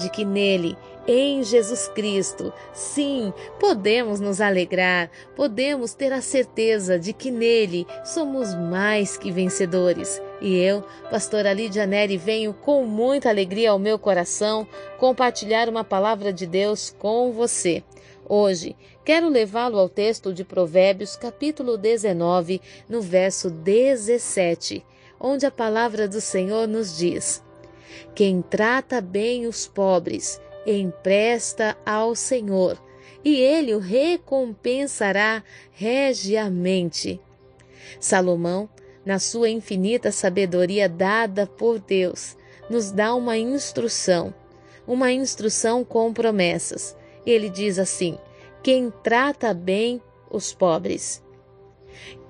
de que nele em Jesus Cristo. Sim, podemos nos alegrar, podemos ter a certeza de que nele somos mais que vencedores. E eu, pastora Lídia Neri, venho com muita alegria ao meu coração compartilhar uma palavra de Deus com você. Hoje, quero levá-lo ao texto de Provérbios, capítulo 19, no verso 17, onde a palavra do Senhor nos diz: Quem trata bem os pobres empresta ao Senhor, e ele o recompensará regiamente. Salomão, na sua infinita sabedoria dada por Deus, nos dá uma instrução, uma instrução com promessas. Ele diz assim: quem trata bem os pobres.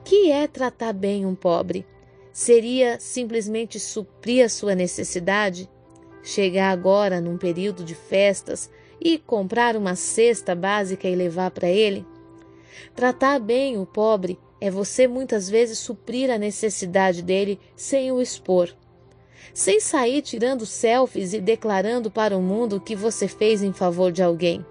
Que é tratar bem um pobre? Seria simplesmente suprir a sua necessidade? Chegar agora num período de festas e comprar uma cesta básica e levar para ele? Tratar bem o pobre é você muitas vezes suprir a necessidade dele sem o expor. Sem sair tirando selfies e declarando para o mundo o que você fez em favor de alguém.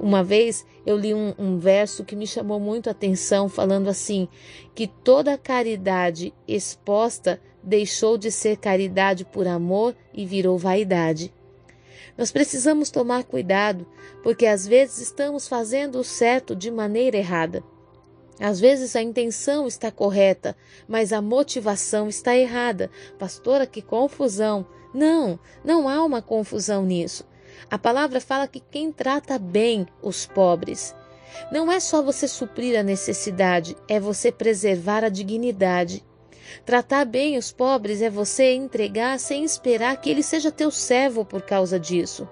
Uma vez eu li um, um, verso que me chamou muito a atenção, falando assim: que toda caridade exposta deixou de ser caridade por amor e virou vaidade. Nós precisamos tomar cuidado, porque às vezes estamos fazendo o certo de maneira errada. Às vezes a intenção está correta, mas a motivação está errada. Pastora, que confusão! Não, não há uma confusão nisso. A palavra fala que quem trata bem os pobres. Não é só você suprir a necessidade, é você preservar a dignidade. Tratar bem os pobres é você entregar sem esperar que ele seja teu servo por causa disso.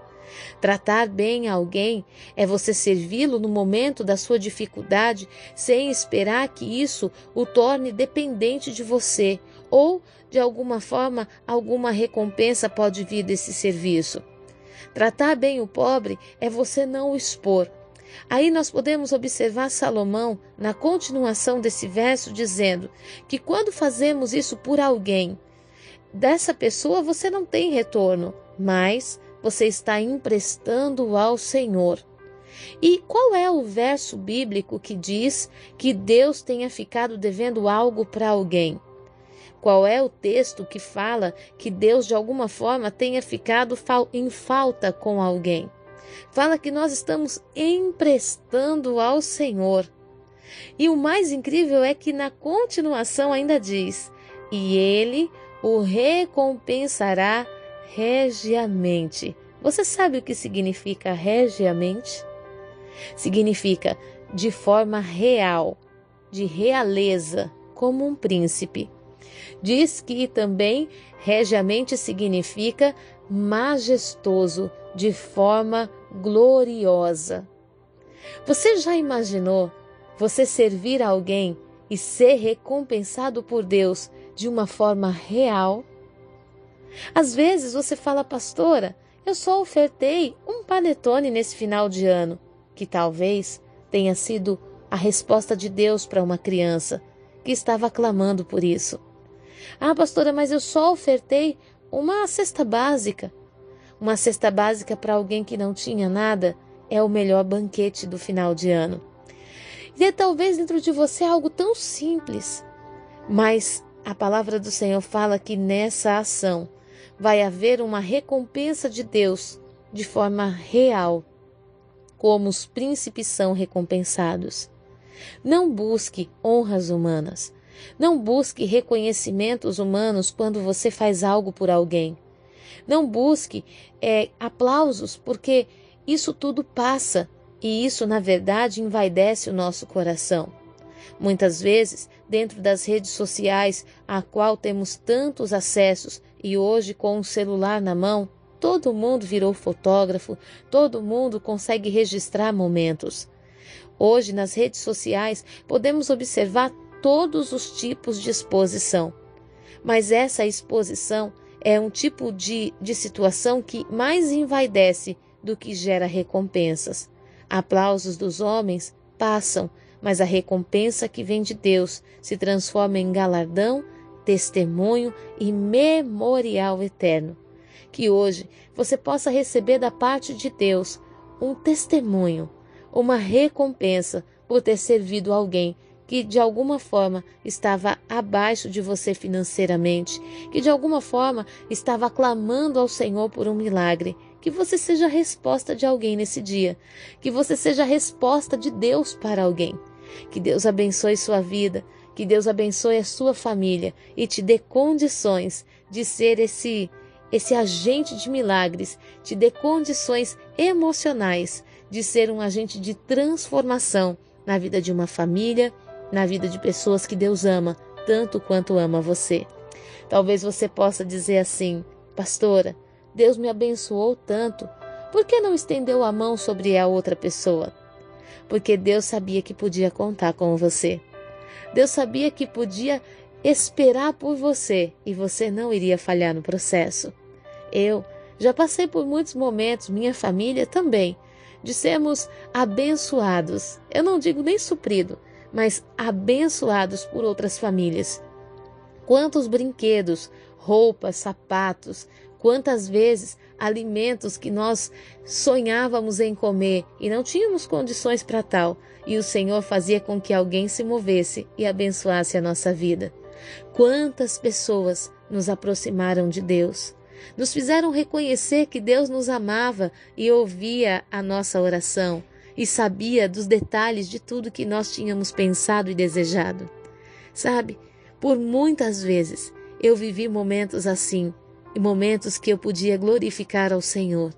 Tratar bem alguém é você servi-lo no momento da sua dificuldade sem esperar que isso o torne dependente de você ou, de alguma forma, alguma recompensa pode vir desse serviço. Tratar bem o pobre é você não o expor, Aí nós podemos observar Salomão na continuação desse verso dizendo que quando fazemos isso por alguém, dessa pessoa você não tem retorno, mas você está emprestando ao Senhor. E qual é o verso bíblico que diz que Deus tenha ficado devendo algo para alguém? Qual é o texto que fala que Deus de alguma forma tenha ficado em falta com alguém? fala que nós estamos emprestando ao Senhor. E o mais incrível é que na continuação ainda diz: e ele o recompensará regiamente. Você sabe o que significa regiamente? Significa de forma real, de realeza, como um príncipe. Diz que também regiamente significa majestoso, de forma gloriosa. Você já imaginou você servir a alguém e ser recompensado por Deus de uma forma real? Às vezes você fala, pastora, eu só ofertei um panetone nesse final de ano, que talvez tenha sido a resposta de Deus para uma criança que estava clamando por isso. Ah, pastora, mas eu só ofertei uma cesta básica. Uma cesta básica para alguém que não tinha nada é o melhor banquete do final de ano. E é talvez dentro de você algo tão simples, mas a palavra do Senhor fala que nessa ação vai haver uma recompensa de Deus de forma real, como os príncipes são recompensados. Não busque honras humanas. Não busque reconhecimentos humanos quando você faz algo por alguém. Não busque é, aplausos, porque isso tudo passa e isso, na verdade, envaidece o nosso coração. Muitas vezes, dentro das redes sociais, a qual temos tantos acessos e hoje com o um celular na mão, todo mundo virou fotógrafo, todo mundo consegue registrar momentos. Hoje, nas redes sociais, podemos observar todos os tipos de exposição. Mas essa exposição é um tipo de, de situação que mais envaidece do que gera recompensas. Aplausos dos homens passam, mas a recompensa que vem de Deus se transforma em galardão, testemunho e memorial eterno. Que hoje você possa receber da parte de Deus um testemunho, uma recompensa por ter servido alguém que de alguma forma estava abaixo de você financeiramente, que de alguma forma estava clamando ao Senhor por um milagre. Que você seja a resposta de alguém nesse dia, que você seja a resposta de Deus para alguém. Que Deus abençoe sua vida, que Deus abençoe a sua família e te dê condições de ser esse esse agente de milagres, te dê condições emocionais de ser um agente de transformação na vida de uma família, na vida de pessoas que Deus ama tanto quanto ama você. Talvez você possa dizer assim: Pastora, Deus me abençoou tanto, por que não estendeu a mão sobre a outra pessoa? Porque Deus sabia que podia contar com você. Deus sabia que podia esperar por você e você não iria falhar no processo. Eu já passei por muitos momentos, minha família também, de sermos abençoados. Eu não digo nem suprido, mas abençoados por outras famílias. Quantos brinquedos, roupas, sapatos, quantas vezes alimentos que nós sonhávamos em comer e não tínhamos condições para tal, e o Senhor fazia com que alguém se movesse e abençoasse a nossa vida. Quantas pessoas nos aproximaram de Deus, nos fizeram reconhecer que Deus nos amava e ouvia a nossa oração e sabia dos detalhes de tudo que nós tínhamos pensado e desejado. Sabe, por muitas vezes eu vivi momentos assim, e momentos que eu podia glorificar ao Senhor.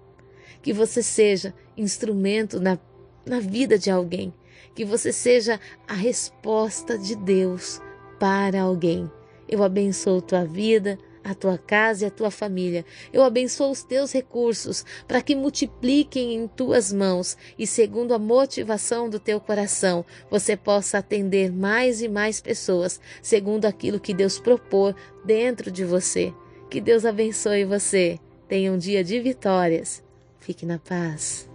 Que você seja instrumento na, na vida de alguém, que você seja a resposta de Deus para alguém. Eu abençoo tua vida, a tua casa e a tua família. Eu abençoo os teus recursos para que multipliquem em tuas mãos e, segundo a motivação do teu coração, você possa atender mais e mais pessoas, segundo aquilo que Deus propor dentro de você. Que Deus abençoe você. Tenha um dia de vitórias. Fique na paz.